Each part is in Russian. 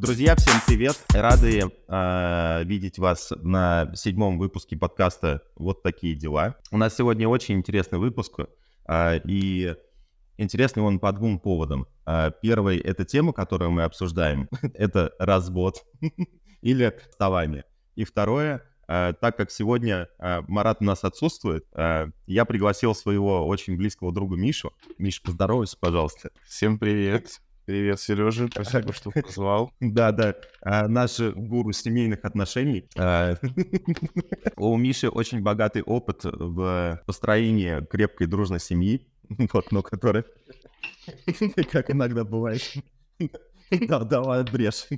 Друзья, всем привет! Рады э, видеть вас на седьмом выпуске подкаста «Вот такие дела». У нас сегодня очень интересный выпуск, э, и интересный он по двум поводам. Э, первый — это тема, которую мы обсуждаем, это развод или расставание. И второе — так как сегодня Марат у нас отсутствует, я пригласил своего очень близкого друга Мишу. Миш, поздоровайся, пожалуйста. Всем привет. Привет, Сережа, спасибо, что позвал. Да, да, а, наш гуру семейных отношений. А, у Миши очень богатый опыт в построении крепкой дружной семьи, вот, но который, как иногда бывает, да, давай отбрежь.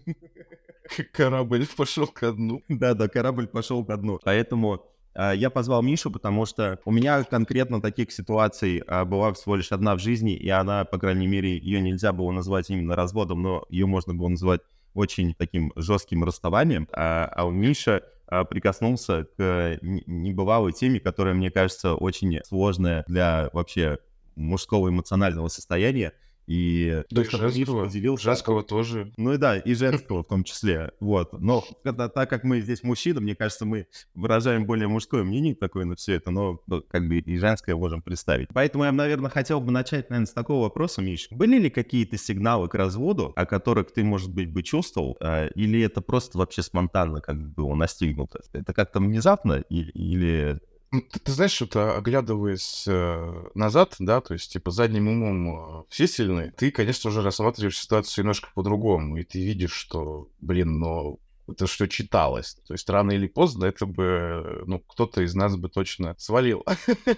Корабль пошел ко дну. Да, да, корабль пошел ко дну. Поэтому я позвал Мишу, потому что у меня конкретно таких ситуаций а, была всего лишь одна в жизни, и она, по крайней мере, ее нельзя было назвать именно разводом, но ее можно было назвать очень таким жестким расставанием. А, а у Миша прикоснулся к небывалой теме, которая, мне кажется, очень сложная для вообще мужского эмоционального состояния. И да, и женского, поделился... женского тоже. Ну и да, и женского в том числе. Вот. Но когда, так как мы здесь мужчины, мне кажется, мы выражаем более мужское мнение такое на все это, но ну, как бы и женское можем представить. Поэтому я, наверное, хотел бы начать, наверное, с такого вопроса, Миш. Были ли какие-то сигналы к разводу, о которых ты, может быть, бы чувствовал, а, или это просто вообще спонтанно как бы было настигнуто? Это как-то внезапно или, или ты, ты знаешь, что-то оглядываясь э, назад, да, то есть, типа, задним умом э, все сильны, ты, конечно же, рассматриваешь ситуацию немножко по-другому, и ты видишь, что, блин, но это что читалось. То есть рано или поздно это бы, ну, кто-то из нас бы точно свалил.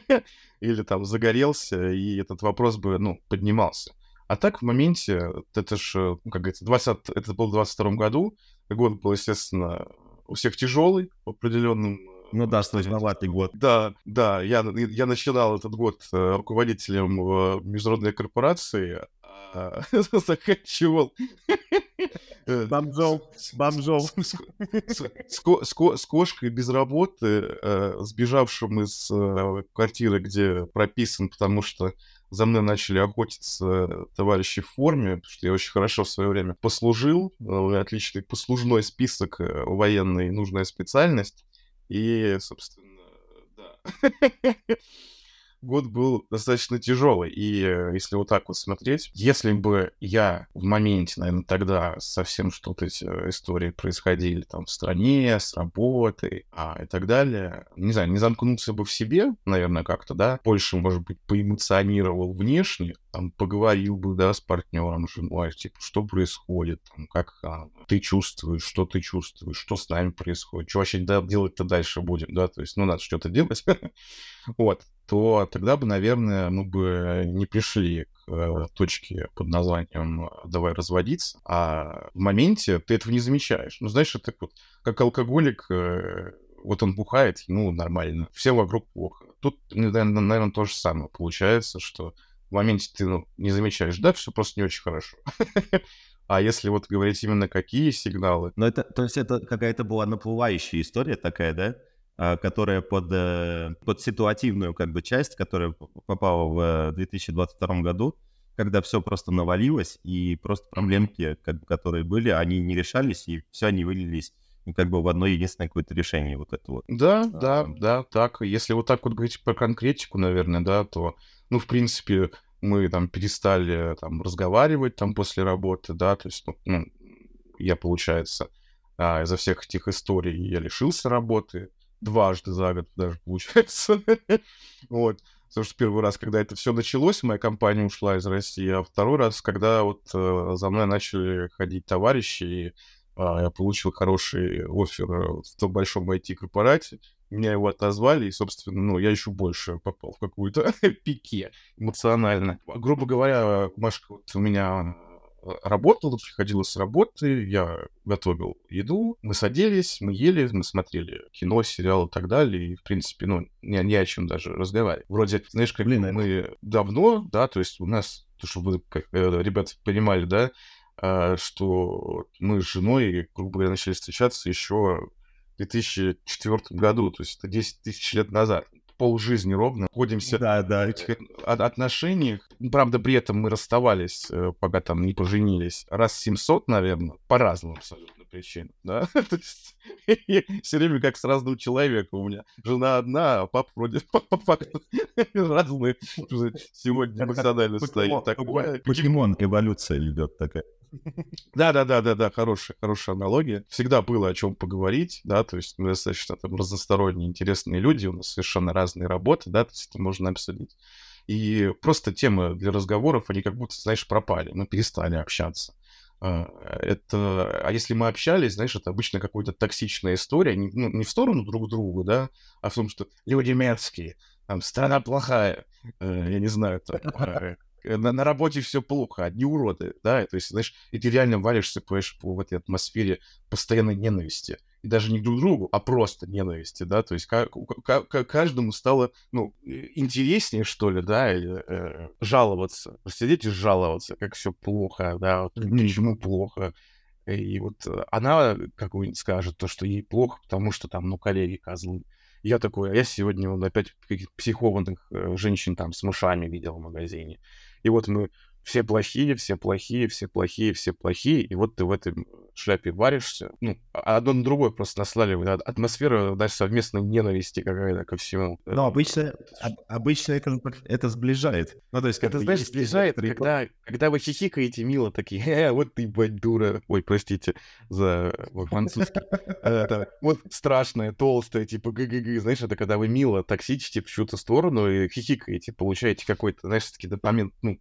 Или там загорелся, и этот вопрос бы, ну, поднимался. А так в моменте, это же, ну, как говорится, 20, это был в 22 году, год был, естественно, у всех тяжелый в определенном ну да, сложноватый год. Да, да, я, я начинал этот год э, руководителем в международной корпорации, заканчивал э, бомжом, бомжом. С кошкой без работы, э, сбежавшим из квартиры, где прописан, потому что за мной начали охотиться товарищи в форме, потому что я очень хорошо в свое время послужил, отличный послужной список военный, нужная специальность. И, собственно, да. год был достаточно тяжелый. И э, если вот так вот смотреть, если бы я в моменте, наверное, тогда совсем что-то эти э, истории происходили там в стране, с работой а, и так далее, не знаю, не замкнулся бы в себе, наверное, как-то, да, больше, может быть, поэмоционировал внешне, там, поговорил бы, да, с партнером, женой, типа, что происходит, там, как а, ты чувствуешь, что ты чувствуешь, что с нами происходит, что вообще делать-то дальше будем, да, то есть, ну, надо что-то делать, вот, то тогда бы, наверное, мы бы не пришли к э, точке под названием «давай разводиться», а в моменте ты этого не замечаешь. Ну, знаешь, это вот как алкоголик, э, вот он бухает, ему нормально, все вокруг плохо. Тут, наверное, то же самое получается, что в моменте ты ну, не замечаешь, да, все просто не очень хорошо. А если вот говорить именно какие сигналы? Ну, это, то есть это какая-то была наплывающая история такая, да? А, которая под, э, под ситуативную как бы часть, которая попала в 2022 году, когда все просто навалилось, и просто проблемки, как бы, которые были, они не решались, и все они вылились ну, как бы в одно единственное какое-то решение вот это вот. Да, а, да, да, так. Если вот так вот говорить про конкретику, наверное, да, то, ну, в принципе, мы там перестали там разговаривать там после работы, да, то есть, ну, ну я, получается, а, из-за всех этих историй я лишился работы, дважды за год даже получается. вот. Потому что первый раз, когда это все началось, моя компания ушла из России, а второй раз, когда вот э, за мной начали ходить товарищи, и э, я получил хороший офер в том большом IT-корпорате, меня его отозвали, и, собственно, ну, я еще больше попал в какую-то пике эмоционально. Грубо говоря, Машка, вот у меня работал, приходила с работы, я готовил еду, мы садились, мы ели, мы смотрели кино, сериал и так далее, и, в принципе, ну, не, не о чем даже разговаривать. Вроде, знаешь, как Блин, мы давно, да, то есть у нас, то, чтобы вы, как, э, ребята, понимали, да, а, что мы с женой, грубо говоря, начали встречаться еще в 2004 году, то есть это 10 тысяч лет назад пол жизни ровно находимся да, да. в этих отношениях. правда, при этом мы расставались, э, пока там не поженились, раз 700, наверное, по разным абсолютно причинам, да. То есть все время как с разным человеком. У меня жена одна, а папа вроде по факту разные. Сегодня эмоционально стоит. Покемон эволюция идет такая. Да, да, да, да, да, хорошая, хорошая аналогия. Всегда было о чем поговорить, да, то есть мы достаточно там разносторонние, интересные люди, у нас совершенно разные работы, да, то есть это можно обсудить. И просто темы для разговоров, они как будто, знаешь, пропали, мы перестали общаться. А, это, а если мы общались, знаешь, это обычно какая-то токсичная история, не, ну, не в сторону друг друга, да, а в том, что люди мерзкие, там, страна плохая, э, я не знаю, там, э, на, на работе все плохо, одни уроды, да, то есть, знаешь, и ты реально валишься, понимаешь, по этой атмосфере постоянной ненависти. И даже не друг к другу, а просто ненависти, да, то есть каждому стало, ну, интереснее, что ли, да, или, э, жаловаться, сидеть и жаловаться, как все плохо, да, почему плохо, и вот э, она какую-нибудь скажет то, что ей плохо, потому что там, ну, коллеги козлы. Я такой, а я сегодня вот опять психованных э, женщин там с мышами видел в магазине. И вот мы все плохие, все плохие, все плохие, все плохие, и вот ты в этой шляпе варишься. Ну, а одно на другое просто наслаливает. Атмосфера, даже совместной ненависти какая-то ко всему. Но обычно, обычно это, это сближает. Ну, то есть, это, знаешь, сближает, когда, когда вы хихикаете мило такие, э, вот ты, бать, дура. Ой, простите за французский. Вот страшная, толстая, типа, г-г-г. Знаешь, это когда вы мило токсичите в чью-то сторону и хихикаете, получаете какой-то, знаешь, таки момент, ну,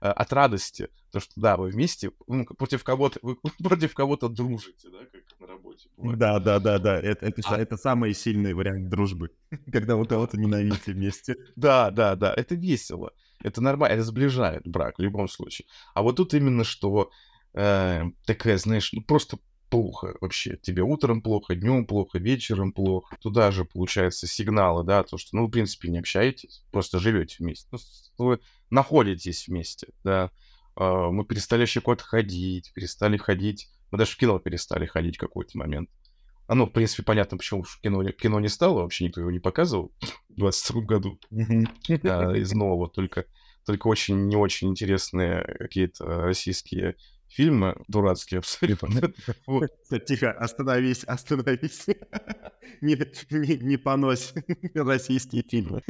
а, от радости, то что да, вы вместе ну, против кого-то вы против кого-то дружите, да, как на работе. Бывает. Да, да, да, да. Это, это, а... это самый сильный вариант дружбы, когда вы кого-то ненавидите вместе. Да, да, да. Это весело. Это нормально, это сближает брак в любом случае. А вот тут именно что э, такая, знаешь, ну просто плохо вообще. Тебе утром плохо, днем плохо, вечером плохо. Туда же получаются сигналы, да, то, что, ну, в принципе, не общаетесь, просто живете вместе. Ну, вы находитесь вместе, да. А, мы перестали вообще куда-то ходить, перестали ходить. Мы даже в кино перестали ходить в какой-то момент. Ну, в принципе, понятно, почему в кино, кино не стало, вообще никто его не показывал в 22 году из нового, только, только очень не очень интересные какие-то российские фильмы дурацкие абсолютно. Тихо, остановись, остановись. Не, не, не понось российские фильмы.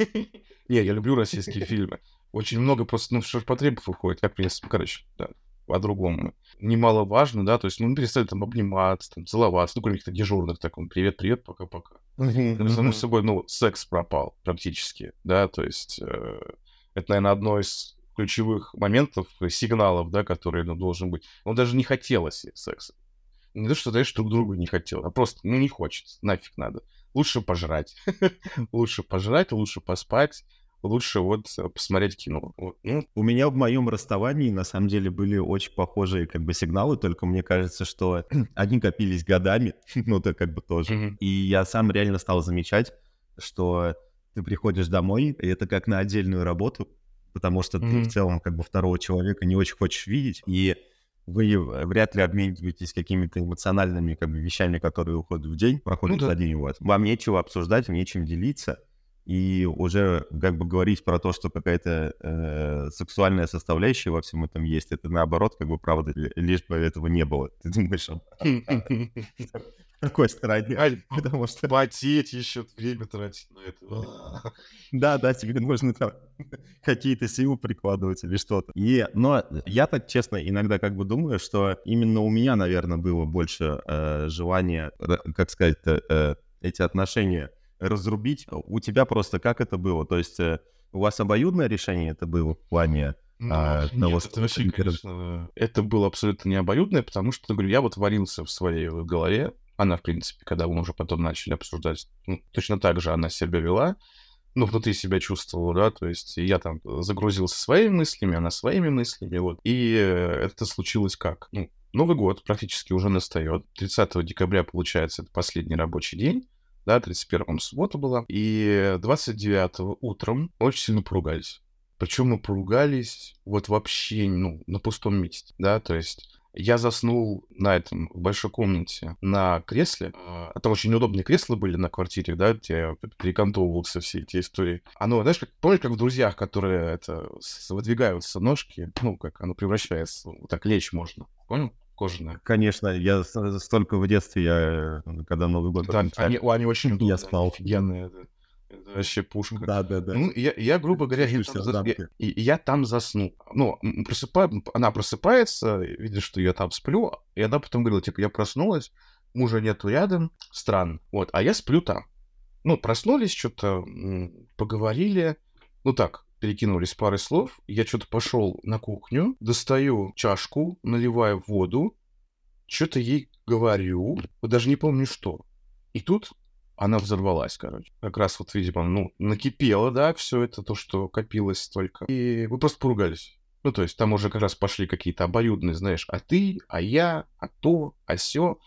Не, я люблю российские фильмы. Очень много просто, ну, ширпотребов выходит, как принципе, короче, да, по-другому. Немаловажно, да, то есть, ну, перестали там обниматься, там, целоваться, ну, кроме каких-то дежурных, так, привет-привет, пока-пока. Ну, само собой, ну, секс пропал практически, да, то есть, э, это, наверное, одно из ключевых моментов, сигналов, да, которые ну, должен быть. Он даже не хотелось секса. Не то, что, знаешь, друг другу не хотел, а просто, ну, не хочется, нафиг надо. Лучше пожрать. лучше пожрать, лучше поспать, лучше вот э, посмотреть кино. Вот. Ну. У меня в моем расставании, на самом деле, были очень похожие как бы сигналы, только мне кажется, что они копились годами, ну, это как бы тоже. И я сам реально стал замечать, что ты приходишь домой, и это как на отдельную работу, потому что mm-hmm. ты в целом как бы второго человека не очень хочешь видеть, и вы вряд ли обмениваетесь какими-то эмоциональными как бы вещами, которые уходят в день, проходят ну, да. за день у вас. Вам нечего обсуждать, нечем делиться, и уже как бы говорить про то, что какая-то э, сексуальная составляющая во всем этом есть, это наоборот, как бы правда, лишь бы этого не было. Ты думаешь, какой стороне. Потому что... Потеть еще, время тратить на это. Да, да, тебе нужно там какие-то силы прикладывать или что-то. И, но я так честно иногда как бы думаю, что именно у меня, наверное, было больше э, желания, как сказать, э, эти отношения разрубить. У тебя просто как это было? То есть э, у вас обоюдное решение это было в плане ну, а, нет, того, это вообще, конечно, это было абсолютно не обоюдное, потому что, говорю, я вот варился в своей голове, она, в принципе, когда мы уже потом начали обсуждать, ну, точно так же она себя вела, ну, внутри себя чувствовала, да, то есть я там загрузился своими мыслями, она своими мыслями, вот. И это случилось как? Ну, Новый год практически уже настает. 30 декабря, получается, это последний рабочий день, да, 31 суббота была. И 29 утром очень сильно поругались. Причем мы поругались вот вообще, ну, на пустом месте, да, то есть Я заснул на этом, в большой комнате, на кресле. А, там очень удобные кресла были на квартире, да, где я перекантовывался все эти истории. Оно, знаешь, как, помнишь, как в «Друзьях», которые это, выдвигаются ножки, ну, как оно превращается, вот так лечь можно, понял? Кожаная. Конечно, я столько в детстве, я когда Новый год... Да, они, они очень удобные, я спал. офигенные. Это, это вообще пушка. Да, да, да. Ну, я, я грубо говоря, я там, зас... я, я там заснул. Ну, просыпаю, она просыпается, видит, что я там сплю, и она потом говорила, типа, я проснулась, мужа нету рядом, странно. Вот, а я сплю там. Ну, проснулись, что-то поговорили, ну так, перекинулись парой слов. Я что-то пошел на кухню, достаю чашку, наливаю воду, что-то ей говорю, даже не помню что. И тут она взорвалась, короче. Как раз вот, видимо, ну, накипело, да, все это, то, что копилось столько. И мы просто поругались. Ну, то есть там уже как раз пошли какие-то обоюдные, знаешь, а ты, а я, а то, а все.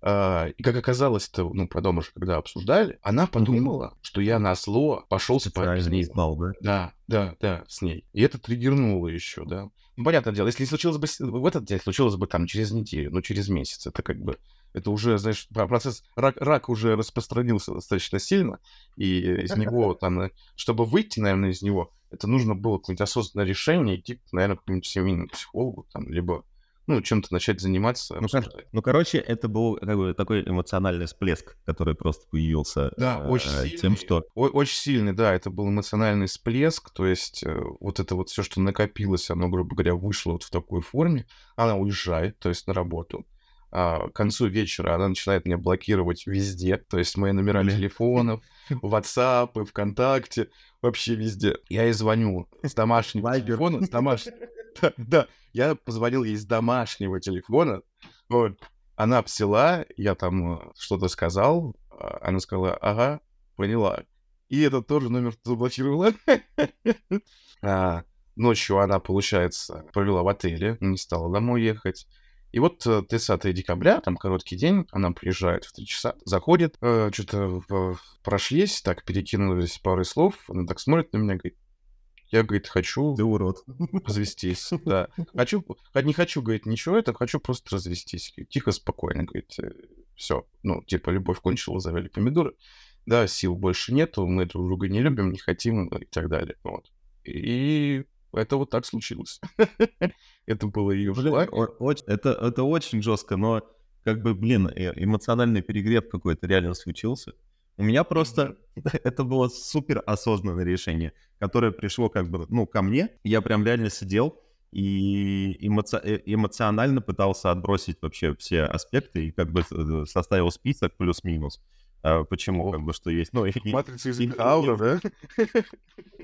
А, и как оказалось-то, ну, потом уже, когда обсуждали, она подумала, mm-hmm. что я на зло пошел спать с ней. Спал, да? Да, да, да, с ней. И это триггернуло еще, да. Ну, понятное дело, если случилось бы в этот день, случилось бы там через неделю, ну, через месяц, это как бы, это уже, знаешь, процесс, рак, рак уже распространился достаточно сильно, и из него там, чтобы выйти, наверное, из него, это нужно было какое-нибудь осознанное решение, идти, наверное, к какому-нибудь семейному психологу, там, либо ну, чем-то начать заниматься. Ну, кор- ну, короче, это был как бы, такой эмоциональный всплеск, который просто появился да, э, очень сильный, тем, что... О- очень сильный, да, это был эмоциональный всплеск, то есть э, вот это вот все, что накопилось, оно, грубо говоря, вышло вот в такой форме, она уезжает, то есть на работу, а, к концу вечера она начинает меня блокировать везде, то есть мои номера телефонов, WhatsApp, ВКонтакте, вообще везде. Я ей звоню с домашнего телефона, с домашнего... Да, да, я позвонил ей с домашнего телефона, вот, она взяла, я там э, что-то сказал, а, она сказала, ага, поняла. И этот тоже номер заблокировала. а, ночью она, получается, провела в отеле, не стала домой ехать. И вот 30 э, декабря, там короткий день, она приезжает в 3 часа, заходит, э, что-то э, прошлись, так перекинулись парой слов, она так смотрит на меня, говорит, я, говорит, хочу... Ты урод. Развестись, да. Хочу, не хочу, говорит, ничего это, хочу просто развестись. Тихо, спокойно, говорит, «Э, все. Ну, типа, любовь кончила, завели помидоры. Да, сил больше нету, мы друг друга не любим, не хотим и так далее. Вот. И это вот так случилось. это было ее желание. Это, это очень жестко, но как бы, блин, э, эмоциональный перегрев какой-то реально случился. У меня просто это было супер осознанное решение, которое пришло как бы, ну, ко мне. Я прям реально сидел и эмоци... Э, эмоционально пытался отбросить вообще все аспекты и как бы э, составил список плюс-минус. А, почему, как бы, что есть. Ну, Матрица из аура, да?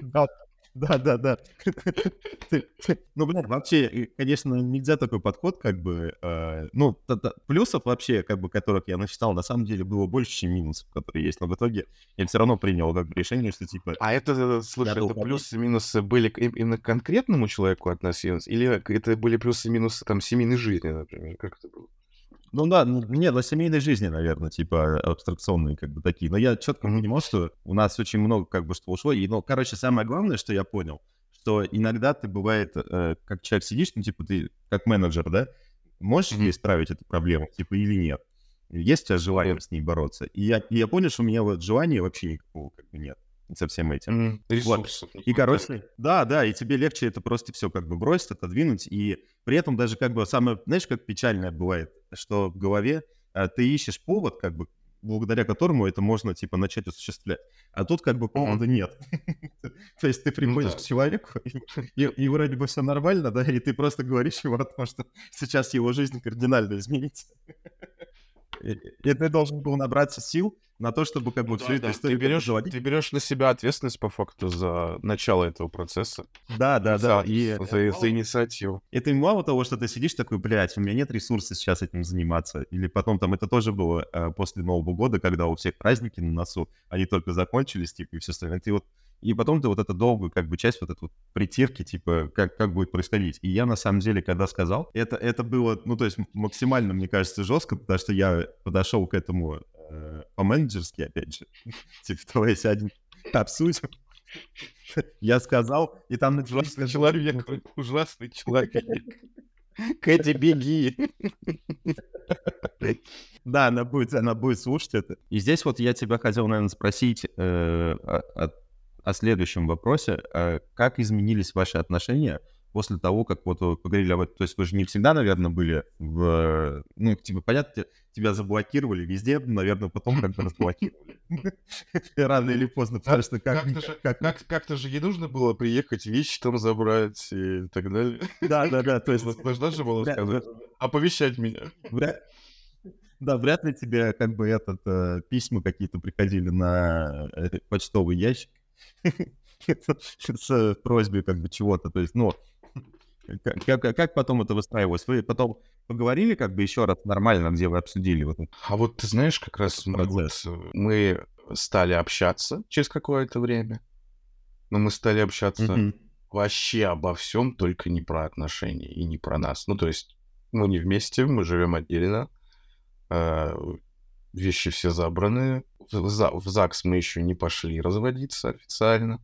Да, да, да, да. Ну, блин, вообще, конечно, нельзя такой подход, как бы, э, ну, плюсов вообще, как бы, которых я насчитал, на самом деле было больше, чем минусов, которые есть, но в итоге я все равно принял как бы решение, что типа... А это, слушай, это плюсы и минусы были именно к конкретному человеку относились, или это были плюсы и минусы, там, семейной жизни, например, как это было? Ну да, ну, не, для семейной жизни, наверное, типа абстракционные как бы такие. Но я четко понимал, что у нас очень много как бы что ушло. И, ну, короче, самое главное, что я понял, что иногда ты бывает, э, как человек сидишь, ну, типа ты как менеджер, да, можешь mm-hmm. исправить эту проблему, типа, или нет. Есть у тебя желание с ней бороться. И я, и я понял, что у меня вот желания вообще никакого как бы нет со всем этим. Mm, ресурсов. Вот. И, короче, да, да, и тебе легче это просто все как бы бросить, отодвинуть, и при этом даже как бы самое, знаешь, как печальное бывает, что в голове а, ты ищешь повод, как бы, благодаря которому это можно, типа, начать осуществлять. А тут как бы повода mm-hmm. нет. То есть ты ну приходишь к человеку, и вроде бы все нормально, да, и ты просто говоришь ему о том, что сейчас его жизнь кардинально изменится. И ты должен был набраться сил на то, чтобы как бы ну, всю да, эту да. историю ты берешь, ты берешь на себя ответственность по факту за начало этого процесса. Да, да, за, да. И за, за инициативу. И мало того, что ты сидишь такой, блядь, у меня нет ресурсов сейчас этим заниматься. Или потом там это тоже было э, после Нового года, когда у всех праздники на носу, они только закончились, типа, и все остальное. Ты вот и потом ты вот эту долгую как бы часть вот эту вот притирки, типа, как, как будет происходить. И я на самом деле, когда сказал, это, это было, ну, то есть максимально, мне кажется, жестко, потому что я подошел к этому э, по-менеджерски, опять же. Типа, давай сядем, обсудим. Я сказал, и там началось... Ужасный человек, ужасный человек. Кэти, беги. Да, она будет, она будет слушать это. И здесь вот я тебя хотел, наверное, спросить э, о, о следующем вопросе. Э, как изменились ваши отношения после того, как вот вы поговорили об этом? То есть вы же не всегда, наверное, были в... Ну, типа, понятно, тебя заблокировали везде, наверное, потом как бы разблокировали. Рано или поздно, потому что как... Как-то же ей нужно было приехать, вещи там забрать и так далее. Да, да, да, то есть... Должна же было сказать, оповещать меня. Да, вряд ли тебе как бы этот э, письма какие-то приходили на э, почтовый ящик с просьбой как бы чего-то. То есть, ну, как, как, потом это выстраивалось? Вы потом поговорили как бы еще раз нормально, где вы обсудили вот А вот ты знаешь, как раз мы, вот, мы стали общаться через какое-то время, но мы стали общаться mm-hmm. вообще обо всем, только не про отношения и не про нас. Ну, то есть мы не вместе, мы живем отдельно, Э, вещи все забраны. В, в ЗАГС мы еще не пошли разводиться официально.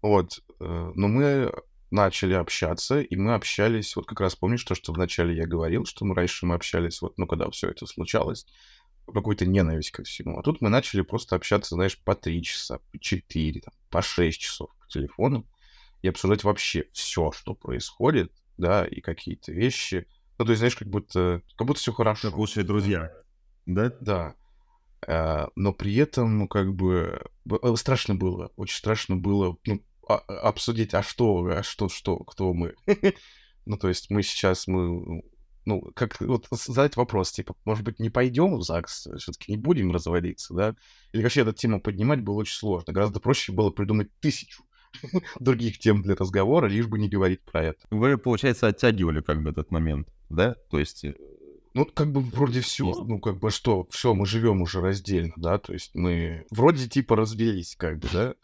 Вот. Э, но мы начали общаться, и мы общались, вот как раз помнишь то, что вначале я говорил, что мы раньше мы общались, вот, ну, когда все это случалось, какой-то ненависть ко всему. А тут мы начали просто общаться, знаешь, по три часа, по четыре, там, по шесть часов по телефону и обсуждать вообще все, что происходит, да, и какие-то вещи, ну, то есть, знаешь, как будто, как будто все хорошо. Как лучшие друзья. Да? Да. А, но при этом, ну, как бы, э, страшно было, очень страшно было, ну, а, а, обсудить, а что, а что, что, кто мы. ну, то есть мы сейчас, мы, ну, как, вот задать вопрос, типа, может быть, не пойдем в ЗАГС, все-таки не будем разводиться, да? Или вообще эту тему поднимать было очень сложно. Гораздо проще было придумать тысячу других тем для разговора, лишь бы не говорить про это. Вы, получается, оттягивали как бы этот момент, да? То есть... Ну, как бы вроде все, ну, как бы что, все, мы живем уже раздельно, да, то есть мы вроде типа развелись, как бы, да?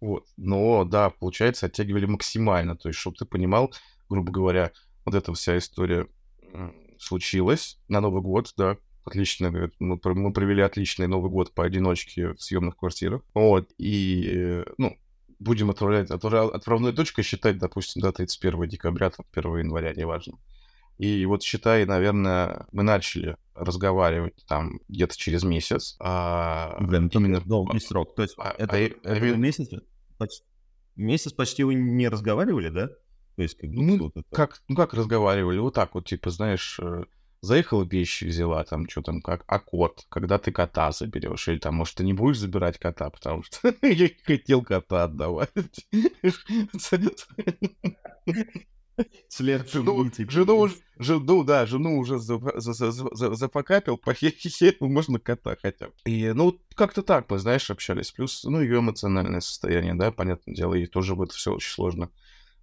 Вот. Но, да, получается, оттягивали максимально. То есть, чтобы ты понимал, грубо говоря, вот эта вся история случилась на Новый год, да, отлично, мы, мы провели отличный Новый год по одиночке в съемных квартирах. Вот, и, ну, будем отправлять, отправной точкой считать, допустим, да, 31 декабря, там, 1 января, неважно. И вот считай, наверное, мы начали разговаривать там где-то через месяц. А Блин, именно долгий срок. То есть а, это, а, это а, месяц? Почти, месяц почти вы не разговаривали, да? То есть как, ну, вот это... как, ну как разговаривали? Вот так вот, типа, знаешь, э, заехала вещи взяла, там, что там, как, а кот, когда ты кота заберешь, или там, может, ты не будешь забирать кота, потому что я хотел кота отдавать. След жену, жену, уже, жену, да, жену уже запокапил, похитил, можно кота хотя бы. И, ну, как-то так мы, знаешь, общались. Плюс, ну, ее эмоциональное состояние, да, понятное дело, ей тоже будет все очень сложно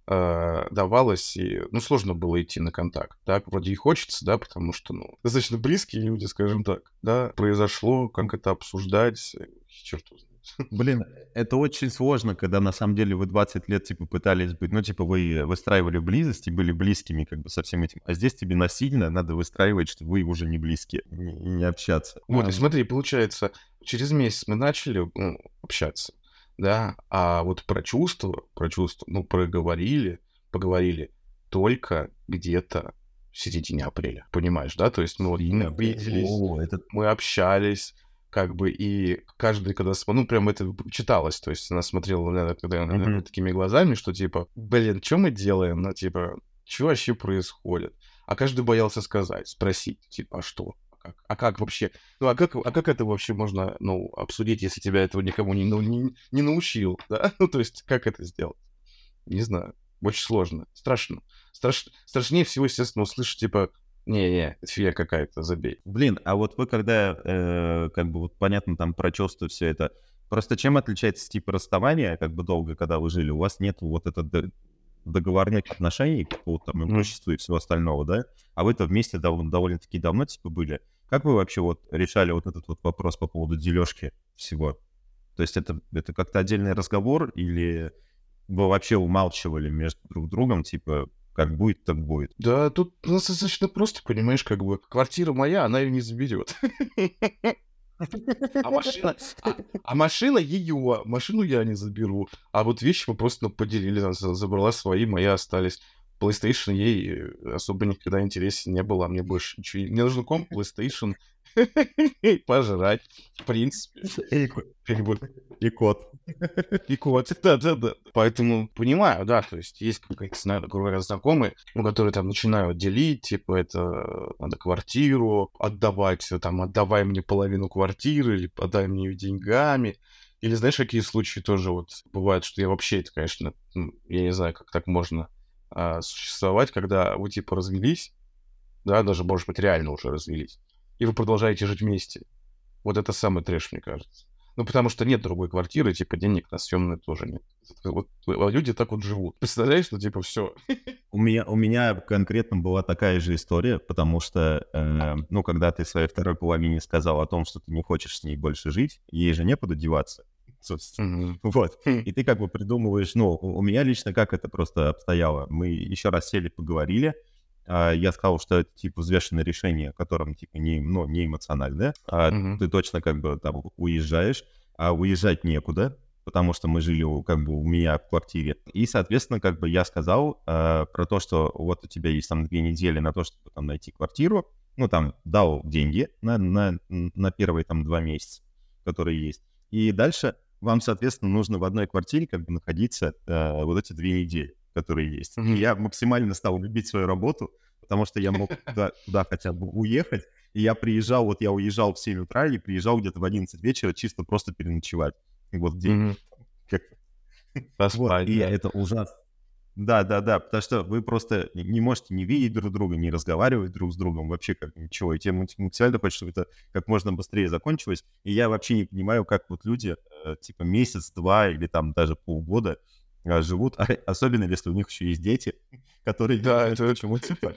э, давалось, и, ну, сложно было идти на контакт, так, вроде и хочется, да, потому что, ну, достаточно близкие люди, скажем так, да, произошло, как это обсуждать, черт знает. Блин, это очень сложно, когда на самом деле вы 20 лет, типа, пытались быть, ну, типа, вы выстраивали близость и были близкими, как бы, со всем этим, а здесь тебе насильно надо выстраивать, что вы уже не близкие, не, не общаться. Вот, а, и смотри, получается, через месяц мы начали ну, общаться, да, а вот про чувства, про чувства, ну, проговорили, поговорили только где-то в середине апреля, понимаешь, да, то есть мы вот мы виделись, О, это... мы общались, как бы, и каждый, когда, ну, прям это читалось, то есть она смотрела, наверное, когда mm-hmm. такими глазами, что, типа, блин, что мы делаем, ну, типа, что вообще происходит? А каждый боялся сказать, спросить, типа, а что? как? А как вообще? Ну, а как, а как это вообще можно, ну, обсудить, если тебя этого никому не, ну, не, не научил, да? Ну, то есть, как это сделать? Не знаю. Очень сложно. Страшно. Страш... Страшнее всего, естественно, услышать, типа, не-не, фигня какая-то, забей. Блин, а вот вы когда, э, как бы, вот понятно, там про чувства все это, просто чем отличается типа расставания, как бы долго, когда вы жили, у вас нет вот это договорных отношений, какого-то там имущества и всего остального, да? А вы-то вместе дов- довольно-таки давно, типа, были. Как вы вообще вот решали вот этот вот вопрос по поводу дележки всего? То есть это, это как-то отдельный разговор или вы вообще умалчивали между друг другом, типа, как будет, так будет? Да, тут ну, достаточно просто, понимаешь, как бы квартира моя, она ее не заберет. А машина, а, а машина ее, машину я не заберу. А вот вещи мы просто ну, поделили, забрала свои, мои остались. PlayStation ей особо никогда интересен не было, а мне больше ничего... Мне нужен комп, PlayStation, пожрать, в принципе. И кот. И кот, да-да-да. Поэтому понимаю, да, то есть есть какие-то, знаю, грубо говоря, знакомые, ну, которые там начинают делить, типа, это надо квартиру отдавать, там, отдавай мне половину квартиры, или подай мне деньгами. Или знаешь, какие случаи тоже вот бывают, что я вообще, это, конечно, ну, я не знаю, как так можно а, существовать, когда вы, типа, развелись, да, даже, может быть, реально уже развелись, и вы продолжаете жить вместе. Вот это самый трэш, мне кажется. Ну, потому что нет другой квартиры, типа, денег на съемные тоже нет. Вот люди так вот живут. Представляешь, что, типа, все. У меня, у меня конкретно была такая же история, потому что, э, ну, когда ты своей второй половине сказал о том, что ты не хочешь с ней больше жить, ей же некуда деваться собственно. Mm-hmm. Вот. Хм. И ты как бы придумываешь, ну, у меня лично как это просто обстояло. Мы еще раз сели, поговорили, я сказал, что это типа взвешенное решение, которым типа не, ну, не эмоциональное. А mm-hmm. ты точно как бы там уезжаешь, а уезжать некуда, потому что мы жили как бы у меня в квартире. И, соответственно, как бы я сказал э, про то, что вот у тебя есть там две недели на то, чтобы там найти квартиру. Ну, там дал деньги на, на, на первые там два месяца, которые есть. И дальше вам, соответственно, нужно в одной квартире как бы находиться э, вот эти две недели которые есть. Mm-hmm. я максимально стал любить свою работу, потому что я мог туда, туда хотя бы уехать. И я приезжал, вот я уезжал в 7 утра и приезжал где-то в 11 вечера чисто просто переночевать. И вот день. Mm-hmm. Как... Поспать, вот, да. И это ужасно. Да, да, да, потому что вы просто не можете не видеть друг друга, не разговаривать друг с другом, вообще как ничего. И тебе максимально хочется, чтобы это как можно быстрее закончилось. И я вообще не понимаю, как вот люди, э, типа месяц, два или там даже полгода живут, а, особенно если у них еще есть дети, которые... Да, это почему, типа,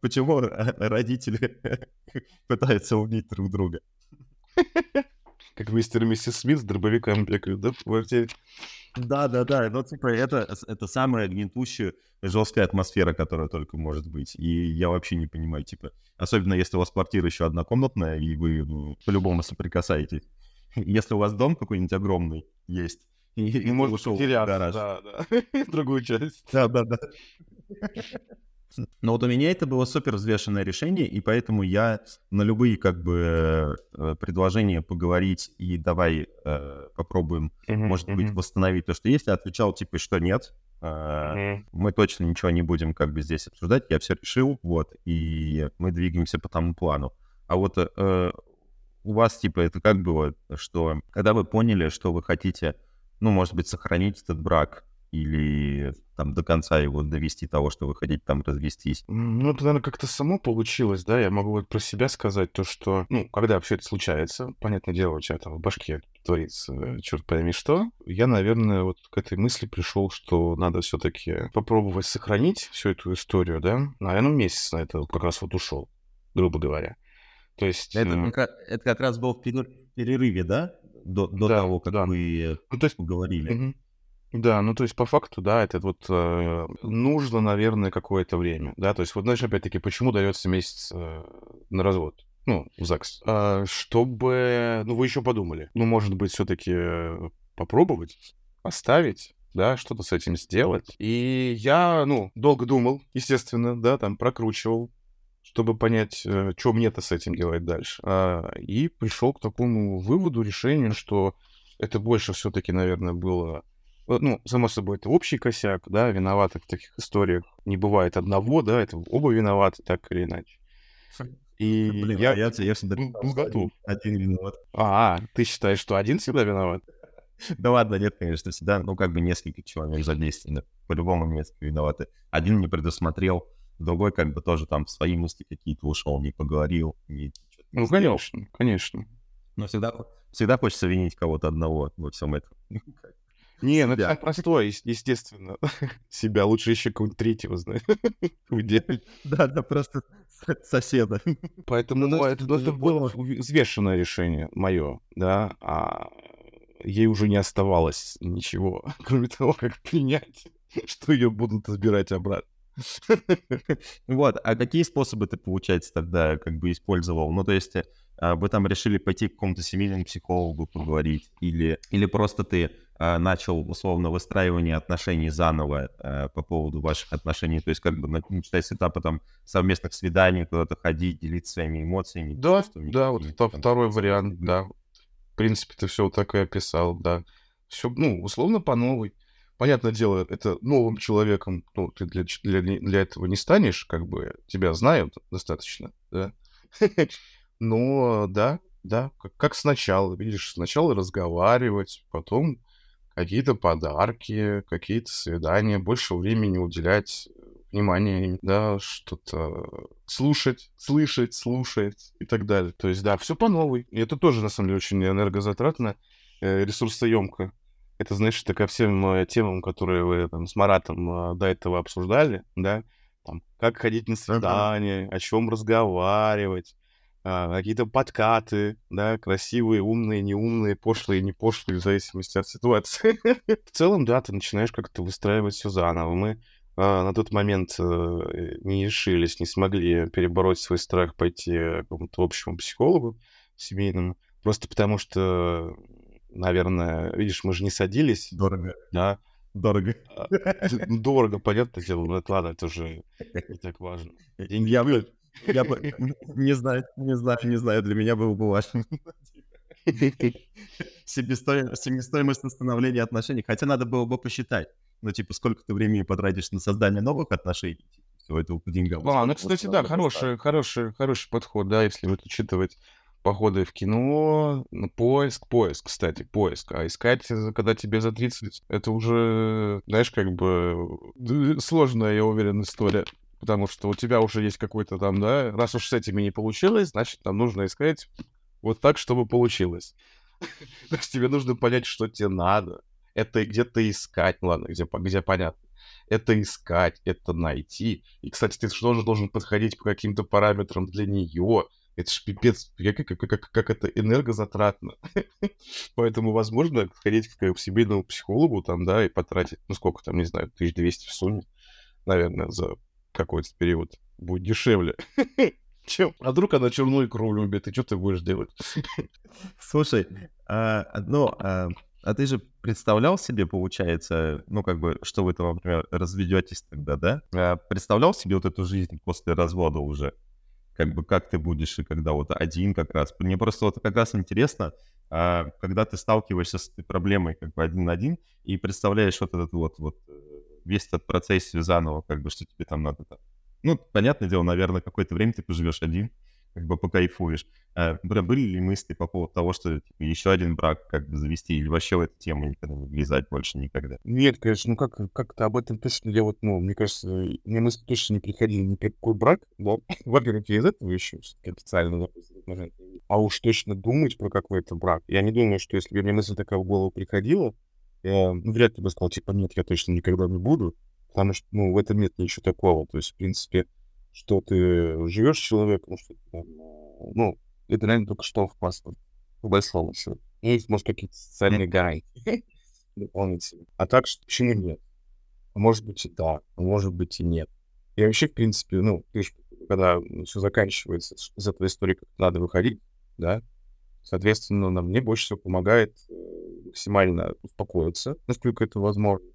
почему родители пытаются убить друг друга. Как мистер и миссис Смит с дробовиком бегают, да, в квартире? Да, да, да. Ну, типа, это, это самая гнетущая, жесткая атмосфера, которая только может быть. И я вообще не понимаю, типа, особенно если у вас квартира еще однокомнатная, и вы ну, по-любому соприкасаетесь. Если у вас дом какой-нибудь огромный есть, и, и, и может ушел потеряться, да, да. Другую часть. Да, да, да. Но вот у меня это было супер взвешенное решение, и поэтому я на любые как бы э, предложения поговорить и давай э, попробуем, может быть, восстановить то, что есть, я отвечал типа, что нет, э, мы точно ничего не будем как бы здесь обсуждать, я все решил, вот, и мы двигаемся по тому плану. А вот э, у вас типа это как было, что когда вы поняли, что вы хотите ну, может быть, сохранить этот брак или там до конца его довести того, что вы хотите там развестись? Ну, это, наверное, как-то само получилось, да, я могу вот про себя сказать то, что, ну, когда все это случается, понятное дело, у тебя там в башке творится черт пойми что, я, наверное, вот к этой мысли пришел, что надо все-таки попробовать сохранить всю эту историю, да, наверное, месяц на это как раз вот ушел, грубо говоря. То есть... Это, э... это как раз был в перерыве, да? До, до да, того, как да. вы ну, то есть, поговорили. Угу. Да, ну то есть по факту, да, это вот э, нужно, наверное, какое-то время, да, то есть вот знаешь, опять-таки, почему дается месяц э, на развод? Ну, в ЗАГС. А, чтобы, ну вы еще подумали, ну может быть все-таки попробовать, оставить, да, что-то с этим сделать. И я, ну, долго думал, естественно, да, там прокручивал, чтобы понять, э, что мне-то с этим делать дальше. А, и пришел к такому выводу, решению, что это больше все-таки, наверное, было... Э, ну, само собой, это общий косяк, да, виноватых в таких историях не бывает одного, да, это оба виноваты, так или иначе. И Блин, я, а я, я всегда был готов. Один виноват. А, ты считаешь, что один всегда виноват? Да ладно, нет, конечно, всегда, ну, как бы несколько человек задействованы, по-любому несколько виноваты. Один не предусмотрел другой как бы тоже там в свои мысли какие-то ушел, не поговорил, не... Ну, конечно, конечно. Но всегда, всегда хочется винить кого-то одного во всем этом. Не, ну это простое, естественно. Себя лучше еще кого-нибудь третьего знать. Да, да, просто соседа. Поэтому ну, это, ну, это было взвешенное решение мое, да, а ей уже не оставалось ничего, кроме того, как принять, что ее будут избирать обратно. Вот, а какие способы ты, получается, тогда как бы использовал? Ну, то есть а, вы там решили пойти к какому-то семейному психологу поговорить? Или, или просто ты э, начал условно выстраивание отношений заново э, по поводу ваших отношений, то есть как бы начинать с этапа там совместных свиданий, куда-то ходить, делиться своими эмоциями. Да, да, вот это второй вариант, да. В принципе, ты все вот так и описал, да. Все, ну, условно по новой. Понятное дело, это новым человеком, ну, ты для, для, для этого не станешь, как бы тебя знают достаточно, да. Но, да, да, как, как сначала, видишь, сначала разговаривать, потом какие-то подарки, какие-то свидания, больше времени уделять внимание, да, что-то слушать, слышать, слушать и так далее. То есть, да, все по новой. И это тоже, на самом деле, очень энергозатратно, э, ресурсоемко. Это, знаешь, такая всем э, темам, которые вы там с Маратом э, до этого обсуждали, да, там, как ходить на свидание, о чем разговаривать, а, какие-то подкаты, да, красивые, умные, неумные, пошлые, не пошлые, в зависимости от ситуации. В целом, да, ты начинаешь как-то выстраивать все заново. Мы а, на тот момент э, не решились, не смогли перебороть свой страх пойти к какому-то общему психологу семейному, просто потому что, наверное, видишь, мы же не садились. Дорого. Да. Дорого. А, дорого, понятное дело, но это ладно, это уже не так важно. Деньги я я бы не знаю, не знаю, не знаю, для меня было бы важно. Себестоимость, себестоимость установления отношений, хотя надо было бы посчитать, ну, типа, сколько ты времени потратишь на создание новых отношений, всего этого по деньгам. А, ну, кстати, да, хороший, хороший, хороший подход, да, если вот учитывать походы в кино, поиск, поиск, кстати, поиск. А искать, когда тебе за 30, это уже, знаешь, как бы сложная, я уверен, история потому что у тебя уже есть какой-то там, да, раз уж с этими не получилось, значит, нам нужно искать вот так, чтобы получилось. Тебе нужно понять, что тебе надо. Это где-то искать, ну ладно, где, где понятно. Это искать, это найти. И, кстати, ты тоже должен подходить по каким-то параметрам для нее. Это ж пипец, как, как, как, как это энергозатратно. Поэтому, возможно, сходить к, к семейному психологу там, да, и потратить, ну сколько там, не знаю, 1200 в сумме, наверное, за какой-то период будет дешевле. Чем? А вдруг она черную икру любит, и что ты будешь делать? Слушай, а, ну, а, а ты же представлял себе, получается, ну, как бы, что вы там, например, разведетесь тогда, да? А, представлял себе вот эту жизнь после развода уже? Как бы, как ты будешь, и когда вот один как раз. Мне просто вот как раз интересно, а, когда ты сталкиваешься с этой проблемой как бы один на один и представляешь вот этот вот, вот э, весь этот процесс заново, как бы, что тебе там надо. Ну, понятное дело, наверное, какое-то время ты поживешь один, как бы покайфуешь. А, были ли мысли по поводу того, что типа, еще один брак как бы завести, или вообще в эту тему никогда не влезать больше никогда? Нет, конечно, ну как, как-то об этом точно я вот, ну, мне кажется, мне мысли точно не приходили ни про какой брак, но, во-первых, я из этого еще официально, допустим, а уж точно думать про какой-то брак. Я не думаю, что если бы мне мысль такая в голову приходила, я ну, вряд ли бы сказал, типа, нет, я точно никогда не буду, потому что, ну, в этом нет ничего такого. То есть, в принципе, что ты живешь с человеком, что ты, ну, это, наверное, только что в паспорт, по большому счету. Есть, может, какие-то социальные гарантии дополнительные. А так, что почему нет? А может быть и да, а может быть и нет. И вообще, в принципе, ну, ты же, когда все заканчивается, из этой истории как надо выходить, да, соответственно, нам мне больше всего помогает э, максимально успокоиться, насколько это возможно.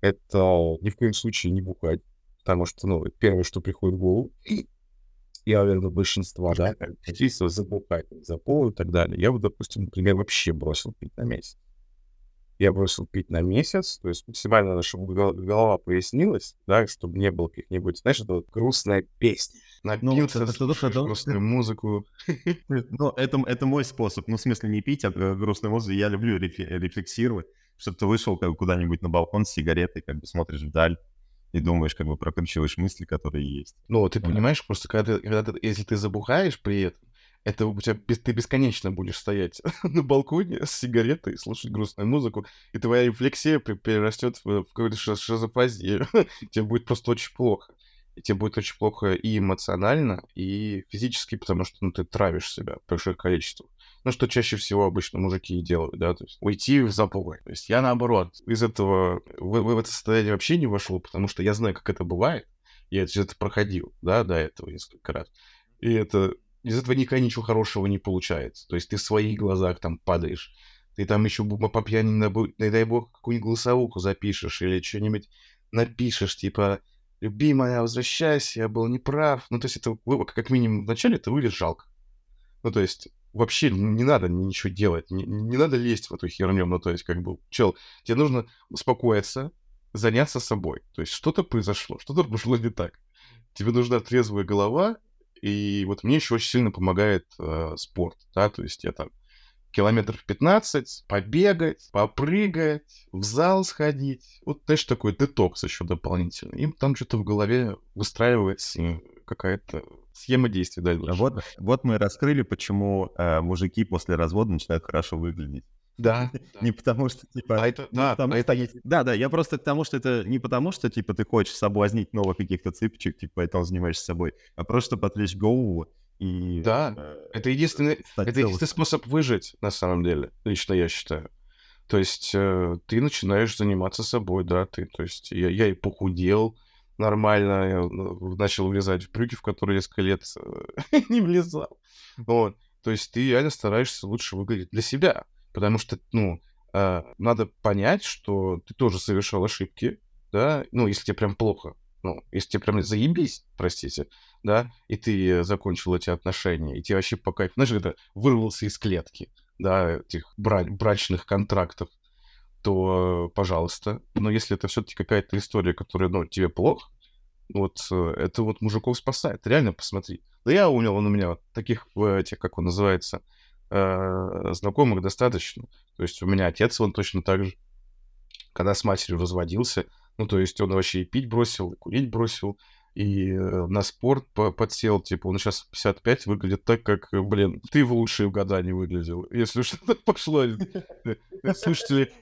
Это ни в коем случае не бухать, потому что, ну, первое, что приходит в голову. Я уверен, большинство, да, чисто забухать за пол и так далее. Я вот, допустим, например, вообще бросил пить на месяц. Я бросил пить на месяц, то есть максимально, чтобы голова прояснилась, да, чтобы не было каких-нибудь, знаешь, это вот грустная песня напился, ну, это, это, грустную музыку. Ну, это, это мой способ. Ну, в смысле, не пить, а грустную музыку. Я люблю рефлексировать, чтобы ты вышел куда-нибудь на балкон с сигаретой, как бы смотришь вдаль и думаешь, как бы прокручиваешь мысли, которые есть. Ну, ты понимаешь, просто когда ты, когда ты, если ты забухаешь при этом, это у тебя ты бесконечно будешь стоять на балконе с сигаретой, слушать грустную музыку, и твоя рефлексия перерастет в, в какую-то шизофазию. тебе будет просто очень плохо и тебе будет очень плохо и эмоционально, и физически, потому что ну, ты травишь себя большое количество. Ну, что чаще всего обычно мужики и делают, да, то есть уйти в запой. То есть я, наоборот, из этого, в, в это состояние вообще не вошел, потому что я знаю, как это бывает, я это, проходил, да, до этого несколько раз. И это из этого никогда ничего хорошего не получается. То есть ты в своих глазах там падаешь ты там еще по пьяни, не дай бог, какую-нибудь голосовуху запишешь или что-нибудь напишешь, типа, любимая, возвращайся, я был неправ. Ну, то есть это, как минимум, вначале это выглядит жалко. Ну, то есть вообще не надо ничего делать, не, не надо лезть в эту херню. Ну, то есть, как бы, чел, тебе нужно успокоиться, заняться собой. То есть что-то произошло, что-то пошло не так. Тебе нужна трезвая голова, и вот мне еще очень сильно помогает э, спорт, да, то есть я там километров 15, побегать, попрыгать, в зал сходить. Вот, знаешь, такой детокс еще дополнительный. Им там что-то в голове выстраивается какая-то схема действий дальше. Вот, вот мы раскрыли, почему э, мужики после развода начинают хорошо выглядеть. Да. Не потому что, типа... А это, да, потому, а это. Да, да, я просто к тому, что это не потому, что, типа, ты хочешь соблазнить новых каких-то цыпочек, типа, поэтому занимаешься собой, а просто, отвлечь голову и... Да, э, это единственный, это единственный способ выжить, на самом деле, лично я считаю. То есть э, ты начинаешь заниматься собой, да, ты, то есть я, я и похудел нормально, я ну, начал влезать в брюки, в которые несколько лет э, не влезал. Вот. То есть ты реально стараешься лучше выглядеть для себя, потому что, ну, э, надо понять, что ты тоже совершал ошибки, да, ну, если тебе прям плохо, ну, если тебе прям заебись, простите, да, и ты закончил эти отношения, и тебе вообще по кайфу, знаешь, это вырвался из клетки, да, этих бра- брачных контрактов, то, пожалуйста. Но если это все-таки какая-то история, которая, ну, тебе плохо, вот э, это вот мужиков спасает. Реально посмотри. Да я умел, он у меня таких, этих, как он называется, э, знакомых достаточно. То есть у меня отец, он точно так же, когда с матерью разводился, ну, то есть он вообще и пить бросил, и курить бросил, и э, на спорт подсел, типа, он сейчас 55 выглядит так, как, блин, ты в лучшие года не выглядел. Если что-то пошло, э, слушатели,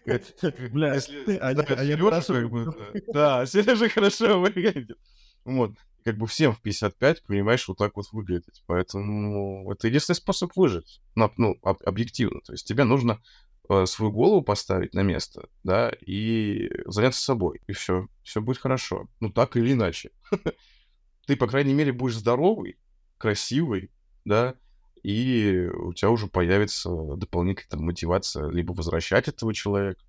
бля, если... А хорошо, да, Сережа хорошо выглядит. Вот, как бы всем в 55, понимаешь, вот так вот выглядеть. Поэтому это единственный способ выжить, ну, объективно. То есть тебе нужно Э, свою голову поставить на место, да, и заняться собой, и все, все будет хорошо. Ну, так или иначе. Ты, по крайней мере, будешь здоровый, красивый, да, и у тебя уже появится дополнительная там, мотивация либо возвращать этого человека,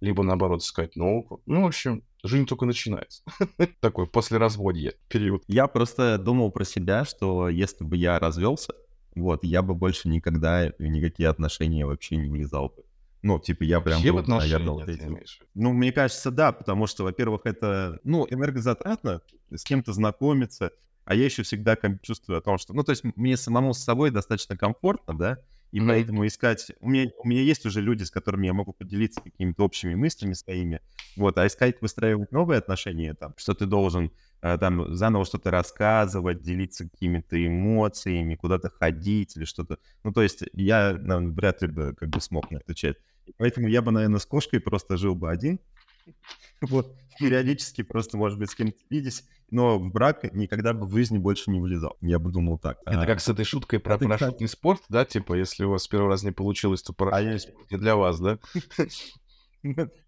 либо, наоборот, искать нового. Ну, в общем, жизнь только начинается. Такой послеразводье период. Я просто думал про себя, что если бы я развелся, вот, я бы больше никогда в никакие отношения вообще не влезал бы. Ну, типа, я прям Все был, наверное, вот этим. Ну, мне кажется, да, потому что, во-первых, это, ну, энергозатратно с кем-то знакомиться, а я еще всегда чувствую о том, что, ну, то есть мне самому с собой достаточно комфортно, да, и поэтому искать... У меня, у меня есть уже люди, с которыми я могу поделиться какими-то общими мыслями своими, вот, а искать, выстраивать новые отношения, там, что ты должен э, там заново что-то рассказывать, делиться какими-то эмоциями, куда-то ходить или что-то. Ну, то есть я наверное, вряд ли бы как бы смог на это отвечать. Поэтому я бы, наверное, с кошкой просто жил бы один. Вот, периодически просто, может быть, с кем-то видеть, но в брак никогда бы в жизни больше не влезал. Я бы думал так. Это а, как с этой шуткой про а парашютный ты, спорт, да? Типа, если у вас первый раз не получилось, то парашютный а спорт не для вас, да?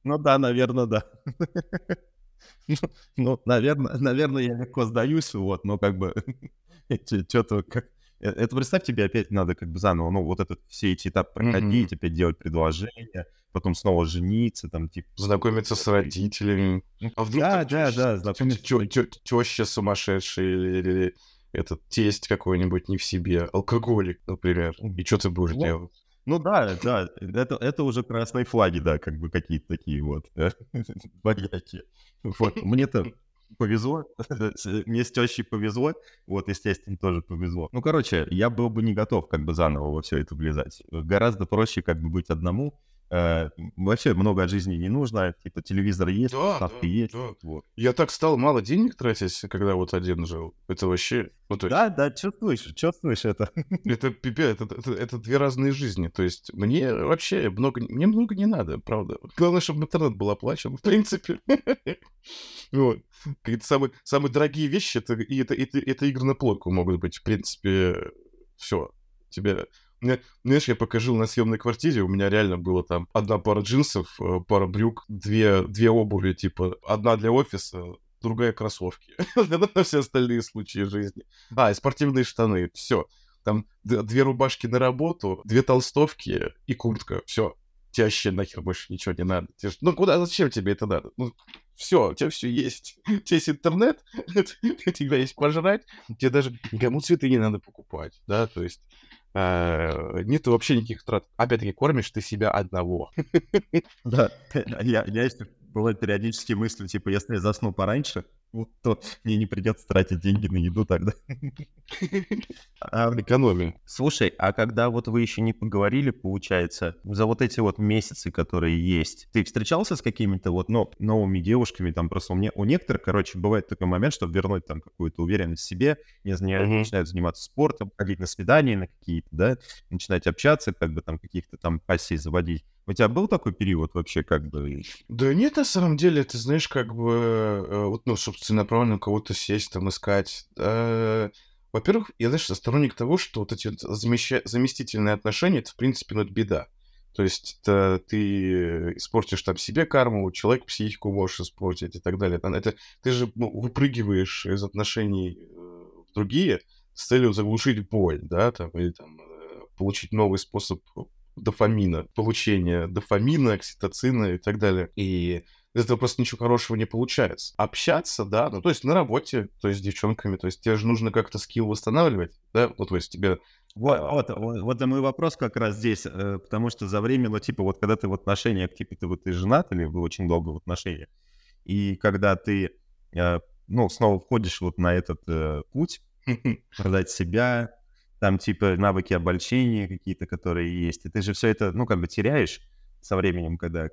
Ну да, наверное, да. Ну, наверное, наверное, я легко сдаюсь, вот, но как бы что-то как это, представь, тебе опять надо как бы заново, ну, вот этот, все эти этапы проходить, mm-hmm. опять делать предложение, потом снова жениться, там, типа... Знакомиться с родителями. Ну, а вдруг да, да, да, знакомиться... Теща сумасшедшая или, или этот тесть какой-нибудь не в себе, алкоголик, например. И что ты будешь ну, делать? Ну да, да, это, это уже красные флаги, да, как бы какие-то такие вот, маньяки. Вот, мне-то повезло, мне с тещей повезло, вот, естественно, тоже повезло. Ну, короче, я был бы не готов как бы заново во все это влезать. Гораздо проще как бы быть одному, Э, вообще много от жизни не нужно, типа телевизор есть, да, да, есть. Да. Вот. Я так стал мало денег тратить, когда вот один жил. Это вообще... Ну, то есть... Да, да, чувствуешь, чувствуешь это. Это пипец, это, это, это две разные жизни. То есть мне вообще много, мне много не надо, правда. Главное, чтобы интернет был оплачен, в принципе. Вот. Какие-то самые, самые дорогие вещи, это, это, это, это игры на плойку могут быть, в принципе, все. Тебе знаешь, я пока жил на съемной квартире, у меня реально было там одна пара джинсов, э, пара брюк, две, две обуви, типа, одна для офиса, другая кроссовки. на все остальные случаи жизни. А, и спортивные штаны, все. Там две рубашки на работу, две толстовки и куртка, все. тебе вообще нахер больше ничего не надо. Тебе, ну куда, зачем тебе это надо? Ну, все, у тебя все есть. У тебя есть интернет, у тебя есть пожрать, тебе даже никому цветы не надо покупать, да, то есть нет вообще никаких трат. Опять-таки, кормишь ты себя одного. Да, я, я если бывает периодически мысли, типа, если я засну пораньше, вот, то мне не придется тратить деньги на еду тогда. А, Экономия. Слушай, а когда вот вы еще не поговорили, получается, за вот эти вот месяцы, которые есть, ты встречался с какими-то вот ну, новыми девушками, там просто у, меня, у некоторых, короче, бывает такой момент, чтобы вернуть там какую-то уверенность в себе, не знаю, uh-huh. начинают заниматься спортом, ходить на свидания на какие-то, да, начинать общаться, как бы там каких-то там пассий заводить. У тебя был такой период вообще, как бы? Да нет, на самом деле, ты знаешь, как бы, э, вот, ну, чтобы целенаправленно кого-то сесть, там, искать. Э, во-первых, я, знаешь, сторонник того, что вот эти вот заместительные отношения, это, в принципе, ну, это беда. То есть это ты испортишь там себе карму, человек психику можешь испортить и так далее. Это ты же ну, выпрыгиваешь из отношений э, в другие с целью заглушить боль, да, там, или там получить новый способ дофамина, получения дофамина, окситоцина и так далее. И из этого просто ничего хорошего не получается. Общаться, да, ну, то есть на работе, то есть с девчонками, то есть тебе же нужно как-то скилл восстанавливать, да, ну, то есть тебе... Вот, вот, вот, вот мой вопрос как раз здесь, э, потому что за время, ну, типа, вот когда ты в отношениях, типа, ты вот ты женат или вы очень долго в отношениях, и когда ты, э, ну, снова входишь вот на этот э, путь, продать себя, там типа навыки обольщения какие-то, которые есть, и ты же все это, ну, как бы теряешь со временем, когда...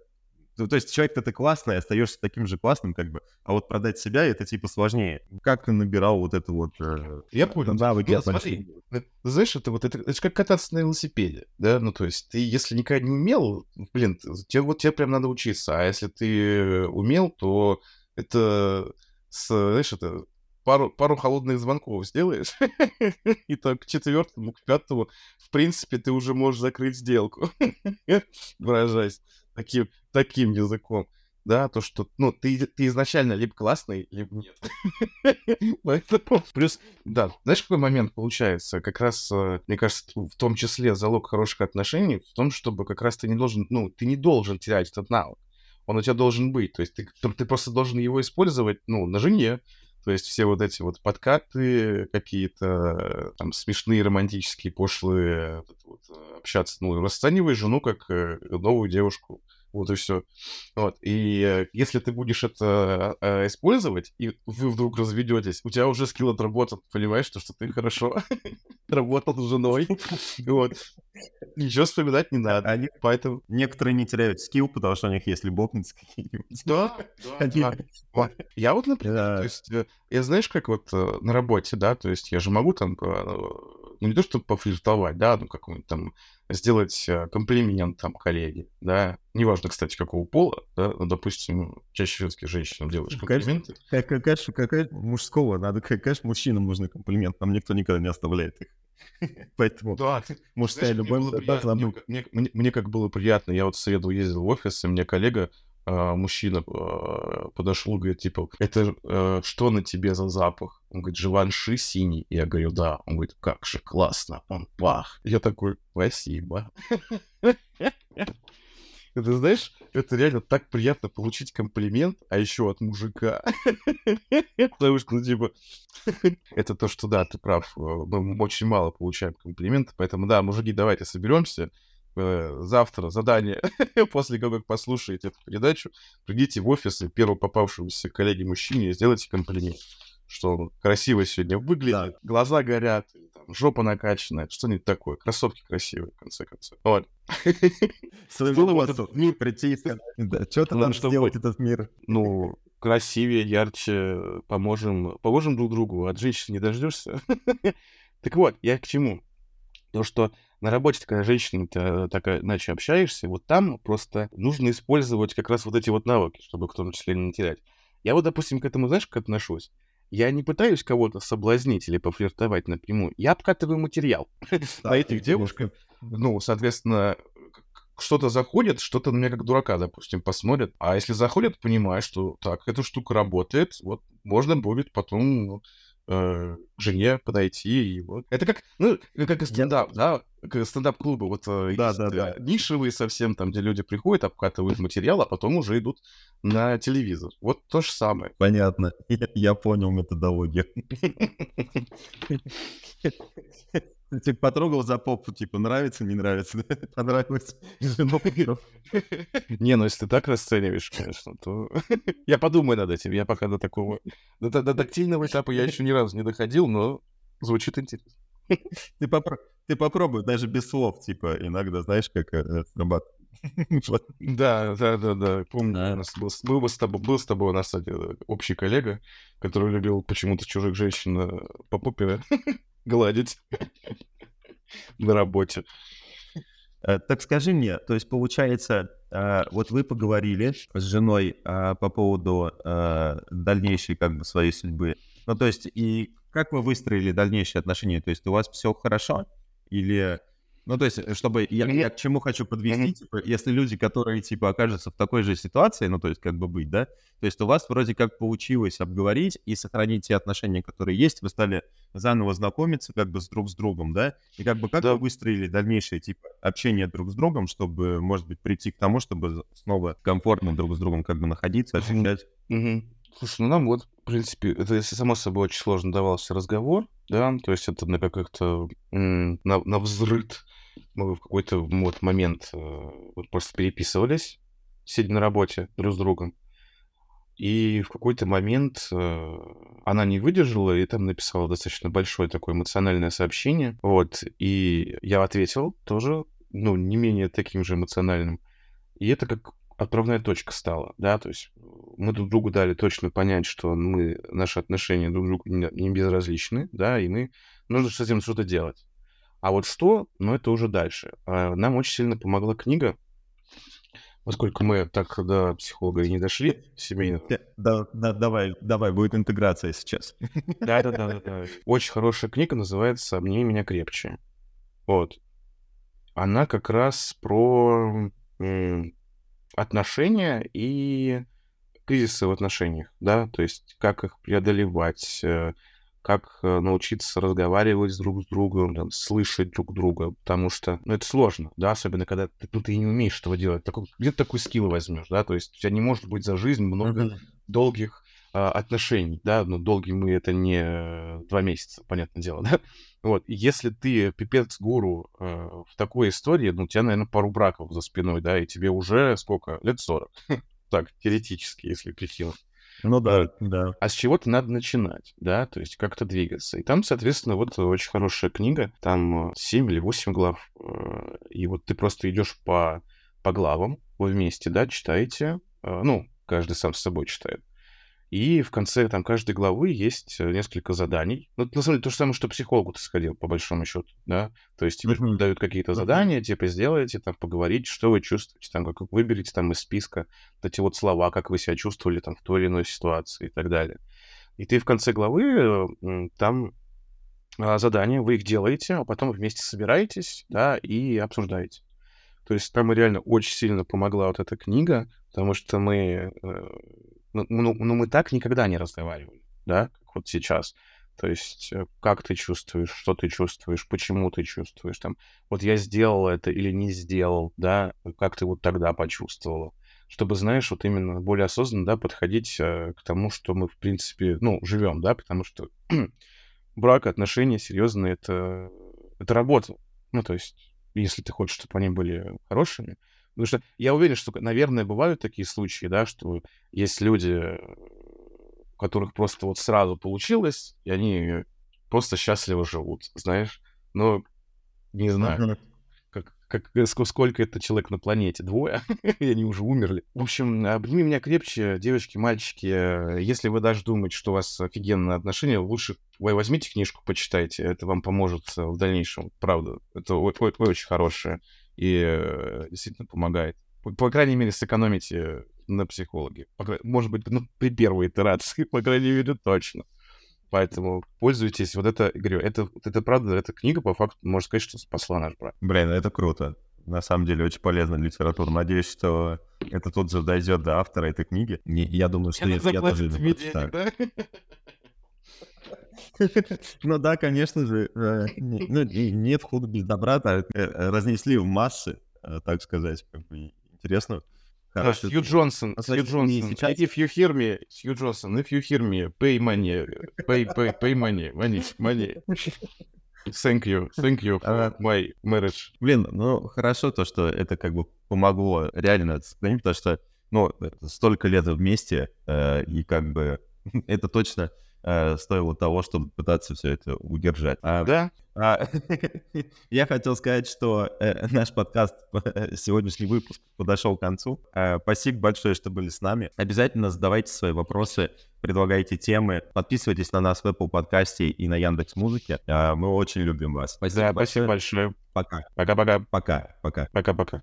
Ну, то есть человек-то ты классный, остаешься таким же классным, как бы, а вот продать себя это типа сложнее. Как ты набирал вот это вот... Э, Я понял. Навыки ну, смотри, знаешь, это вот это, это же как кататься на велосипеде, да, ну, то есть ты, если никогда не умел, блин, тебе, вот тебе прям надо учиться, а если ты умел, то это, с, знаешь, это пару, пару холодных звонков сделаешь, и так к четвертому, к пятому, в принципе, ты уже можешь закрыть сделку, выражаясь таким, таким языком. Да, то, что, ну, ты, ты изначально либо классный, либо нет. Поэтому, плюс, да, знаешь, какой момент получается? Как раз, э, мне кажется, в том числе залог хороших отношений в том, чтобы как раз ты не должен, ну, ты не должен терять этот навык. Он у тебя должен быть. То есть ты, ты просто должен его использовать, ну, на жене, то есть все вот эти вот подкаты какие-то, там, смешные, романтические, пошлые, вот, общаться, ну, расценивай жену как э, новую девушку. Вот и все. Вот. И э, если ты будешь это э, использовать, и вы вдруг разведетесь, у тебя уже скилл отработан, понимаешь, что, что ты хорошо работал с женой. Вот. Ничего вспоминать не надо. Они, поэтому... Некоторые не теряют скилл, потому что у них есть любовницы какие-нибудь. Да, да, да. Я вот, например, то есть, э, я знаешь, как вот на работе, да, то есть я же могу там, ну не то, чтобы пофлиртовать, да, ну какой-нибудь там сделать э, комплимент там коллеге, да, неважно, кстати, какого пола, да, ну, допустим, чаще все-таки женщинам делаешь комплименты. Конечно, конечно, какая мужского, надо, конечно, мужчинам нужны комплименты, нам никто никогда не оставляет их. Поэтому да, мужская любовь... Мне, мне, мне, мне как было приятно, я вот в среду ездил в офис, и мне коллега а, мужчина а, подошел, говорит, типа, это а, что на тебе за запах? Он говорит, живанши синий. Я говорю, да. Он говорит, как же классно, он пах. Я такой, спасибо. Ты знаешь, это реально так приятно получить комплимент, а еще от мужика. Потому что, ну, типа, это то, что да, ты прав. Мы очень мало получаем комплименты, поэтому да, мужики, давайте соберемся, Э, завтра задание, после того, как послушаете эту передачу, придите в офис и первому попавшемуся коллеге мужчине сделайте комплимент, что он красиво сегодня выглядит, да. глаза горят, там, жопа накачанная, что-нибудь такое, кроссовки красивые, в конце концов. Вот. Своему вот этот мир прийти и сказать, да, что-то надо сделать этот мир. Ну, красивее, ярче, поможем, поможем друг другу, от женщины не дождешься. Так вот, я к чему? То, что на работе, когда женщина так иначе общаешься, вот там просто нужно использовать как раз вот эти вот навыки, чтобы в том числе не терять. Я вот, допустим, к этому, знаешь, как отношусь? Я не пытаюсь кого-то соблазнить или пофлиртовать напрямую. Я обкатываю материал на этих девушках. Ну, соответственно, что-то заходит, что-то на меня как дурака, допустим, посмотрят. А если заходит, понимаешь, что так, эта штука работает, вот можно будет потом ну, э, к жене подойти. И вот. Это как, ну, как и стендап, да? Как стендап-клубы. Вот э, Да, да, да. э, нишевые совсем, там, где люди приходят, обкатывают материал, а потом уже идут на телевизор. Вот то же самое. Понятно. Я понял методологию. Типа потрогал за попу, типа нравится, не нравится, понравилось. Жену Не, ну если ты так расцениваешь, конечно, то я подумаю над этим. Я пока до такого... До, до- до тактильного этапа я еще ни разу не доходил, но звучит интересно. Ты, попро- ты попробуй, даже без слов, типа, иногда, знаешь, как э, срабатывает. Да, да, да, да. Помню, Да. у нас был, был, бы с тобой, был с тобой у нас кстати, общий коллега, который любил почему-то чужих женщин э, по попе гладить на работе. Э, Так скажи мне, то есть получается, э, вот вы поговорили с женой э, по поводу дальнейшей как бы своей судьбы. Ну то есть и как вы выстроили дальнейшие отношения? То есть у вас все хорошо или... Ну то есть, э, чтобы... Я, я к чему хочу подвести, типа, если люди, которые типа окажутся в такой же ситуации, ну то есть как бы быть, да? То есть у вас вроде как получилось обговорить и сохранить те отношения, которые есть, вы стали заново знакомиться как бы с друг с другом, да? И как бы как Да. вы выстроили дальнейшее типа общение друг с другом, чтобы, может быть, прийти к тому, чтобы снова комфортно друг с другом как бы находиться, ощущать. Слушай, ну нам вот, в принципе, это, если само собой, очень сложно давался разговор, да, то есть это на как-то на, на взрыт мы в какой-то вот момент э, вот просто переписывались, сидя на работе друг с другом, и в какой-то момент э, она не выдержала и там написала достаточно большое такое эмоциональное сообщение, вот, и я ответил тоже, ну, не менее таким же эмоциональным, и это как отправная точка стала, да, то есть мы друг другу дали точно понять, что мы, наши отношения друг другу не, не безразличны, да, и мы нужно с этим что-то делать. А вот что, ну, это уже дальше. А Нам очень сильно помогла книга, поскольку мы так до психолога и не дошли семейного. Э, Да, да, давай, давай, будет интеграция сейчас. Да, да, да, да. Очень хорошая книга называется «Обними меня крепче». Вот. Она как раз про отношения и кризисы в отношениях, да, то есть как их преодолевать, э, как э, научиться разговаривать друг с другом, там, слышать друг друга, потому что, ну, это сложно, да, особенно когда ты, ну, ты не умеешь этого делать. Такой, где ты такой скилл возьмешь, да, то есть у тебя не может быть за жизнь много долгих а, отношений, да, но долгие мы это не два месяца, понятное дело, да. Вот, и если ты пипец гуру э, в такой истории, ну, у тебя, наверное, пару браков за спиной, да, и тебе уже сколько? Лет 40. Так, теоретически, если прикинуть. Ну да, да. А с чего-то надо начинать, да, то есть как-то двигаться. И там, соответственно, вот очень хорошая книга, там 7 или 8 глав, э, и вот ты просто идешь по, по главам, вы вместе, да, читаете, э, ну, каждый сам с собой читает. И в конце там каждой главы есть э, несколько заданий. Ну, на самом деле то же самое, что психологу ты сходил, по большому счету, да. То есть тебе Мгм. дают какие-то задания, типа сделайте, там поговорите, что вы чувствуете, там как выберите там из списка эти вот слова, как вы себя чувствовали там в той или иной ситуации и так далее. И ты в конце главы э, там а, задания, вы их делаете, а потом вместе собираетесь, да, и обсуждаете. То есть там реально очень сильно помогла вот эта книга, потому что мы, э, ну, ну, ну, мы так никогда не разговаривали, да, как вот сейчас. То есть э, как ты чувствуешь, что ты чувствуешь, почему ты чувствуешь, там, вот я сделал это или не сделал, да, как ты вот тогда почувствовала. Чтобы, знаешь, вот именно более осознанно, да, подходить э, к тому, что мы, в принципе, ну, живем, да, потому что брак, отношения серьезные, это, это работа. Ну, то есть, если ты хочешь, чтобы они были хорошими. Потому что я уверен, что, наверное, бывают такие случаи, да, что есть люди, у которых просто вот сразу получилось, и они просто счастливо живут, знаешь. Но не знаю, как, как, э, ск- сколько это человек на планете? Двое? И они уже умерли. В общем, обними меня крепче, девочки, мальчики. Э, Если вы даже думаете, что у вас офигенные отношения, лучше вы возьмите книжку, почитайте. Это вам поможет в дальнейшем. Правда. Это очень хорошее и э, действительно помогает. По, по крайней мере, сэкономите на психологе. По может быть, ну, при первой итерации, по крайней мере, точно. Поэтому пользуйтесь. Вот это, говорю, это, вот это правда, эта книга, по факту, можно сказать, что спасла наш брак. Блин, это круто. На самом деле очень полезная литература. Надеюсь, что это тут же дойдет до автора этой книги. И я думаю, что я, я тоже её прочитаю. Ну да, конечно же. э, ну, Нет худа без добра. э, Разнесли в массы, э, так сказать. Интересно. Хорошо. Сью Джонсон, А, Сью Джонсон. If you hear me, Сью Джонсон, if you hear me, pay money, pay, pay, pay money, money, money. Thank you, thank you for Ага. my marriage. Блин, ну хорошо то, что это как бы помогло реально потому что, ну, столько лет вместе, э, и как бы это точно э, стоило того, чтобы пытаться все это удержать. А, Да? а, я хотел сказать, что э, наш подкаст, э, сегодняшний выпуск подошел к концу. Э, спасибо большое, что были с нами. Обязательно задавайте свои вопросы, предлагайте темы, подписывайтесь на нас в Apple подкасте и на Яндекс Музыке. мы очень любим вас. Спасибо Да, большое. спасибо большое. Пока. Пока-пока. Пока. Пока. Пока-пока.